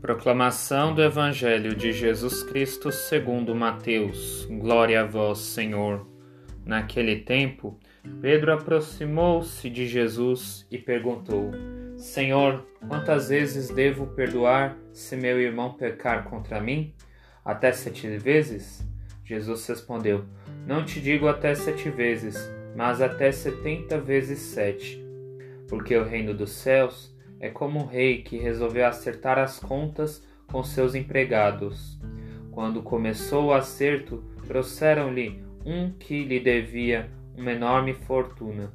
Proclamação do Evangelho de Jesus Cristo segundo Mateus. Glória a vós, Senhor. Naquele tempo, Pedro aproximou-se de Jesus e perguntou: Senhor, quantas vezes devo perdoar se meu irmão pecar contra mim? Até sete vezes? Jesus respondeu: Não te digo até sete vezes, mas até setenta vezes sete. Porque o reino dos céus é como um rei que resolveu acertar as contas com seus empregados. Quando começou o acerto, trouxeram-lhe um que lhe devia uma enorme fortuna.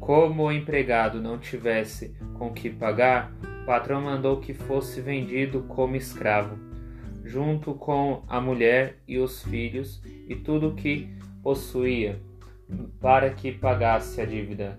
Como o empregado não tivesse com que pagar, o patrão mandou que fosse vendido como escravo, junto com a mulher e os filhos e tudo o que possuía, para que pagasse a dívida.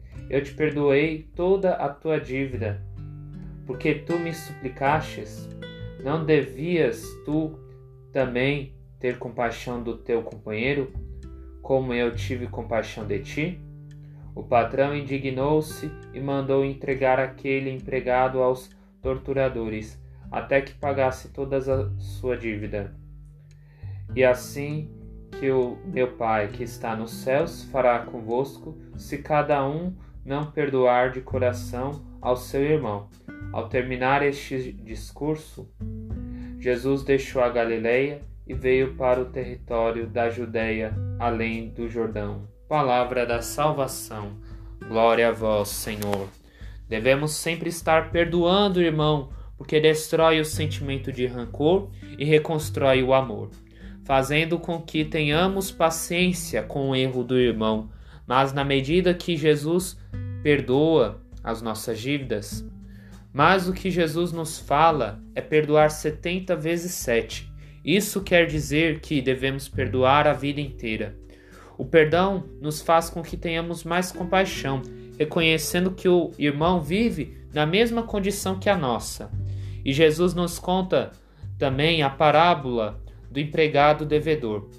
eu te perdoei toda a tua dívida, porque tu me suplicastes. Não devias tu também ter compaixão do teu companheiro, como eu tive compaixão de ti? O patrão indignou-se e mandou entregar aquele empregado aos torturadores, até que pagasse toda a sua dívida. E assim que o meu Pai que está nos céus fará convosco, se cada um não perdoar de coração ao seu irmão. Ao terminar este discurso, Jesus deixou a Galileia e veio para o território da Judéia, além do Jordão. Palavra da salvação. Glória a vós, Senhor. Devemos sempre estar perdoando o irmão, porque destrói o sentimento de rancor e reconstrói o amor, fazendo com que tenhamos paciência com o erro do irmão mas na medida que Jesus perdoa as nossas dívidas, mas o que Jesus nos fala é perdoar 70 vezes 7. Isso quer dizer que devemos perdoar a vida inteira. O perdão nos faz com que tenhamos mais compaixão, reconhecendo que o irmão vive na mesma condição que a nossa. E Jesus nos conta também a parábola do empregado devedor,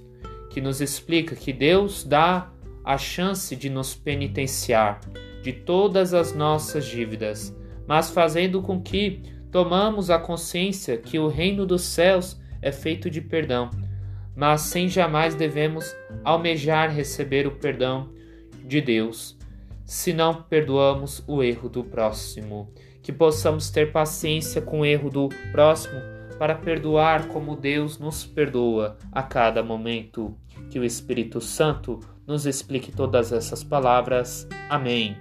que nos explica que Deus dá a chance de nos penitenciar de todas as nossas dívidas, mas fazendo com que tomamos a consciência que o reino dos céus é feito de perdão, mas sem jamais devemos almejar receber o perdão de Deus, se não perdoamos o erro do próximo. Que possamos ter paciência com o erro do próximo para perdoar como Deus nos perdoa a cada momento. Que o Espírito Santo nos explique todas essas palavras. Amém.